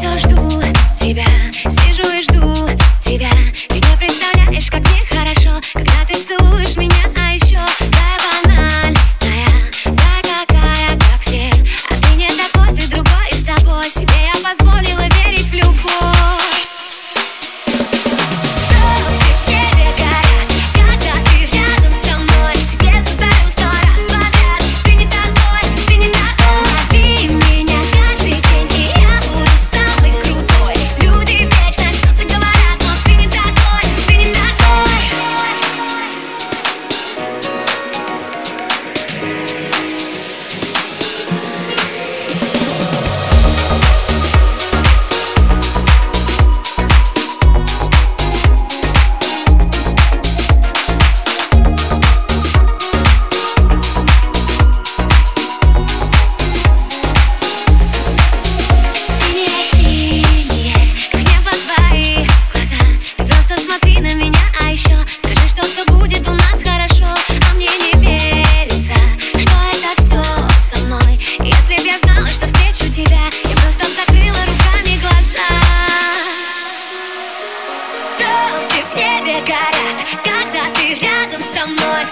все жду тебя Сижу и жду тебя. Ты не представляешь, как мне хорошо Когда ты целуешь меня, горят Когда ты рядом со мной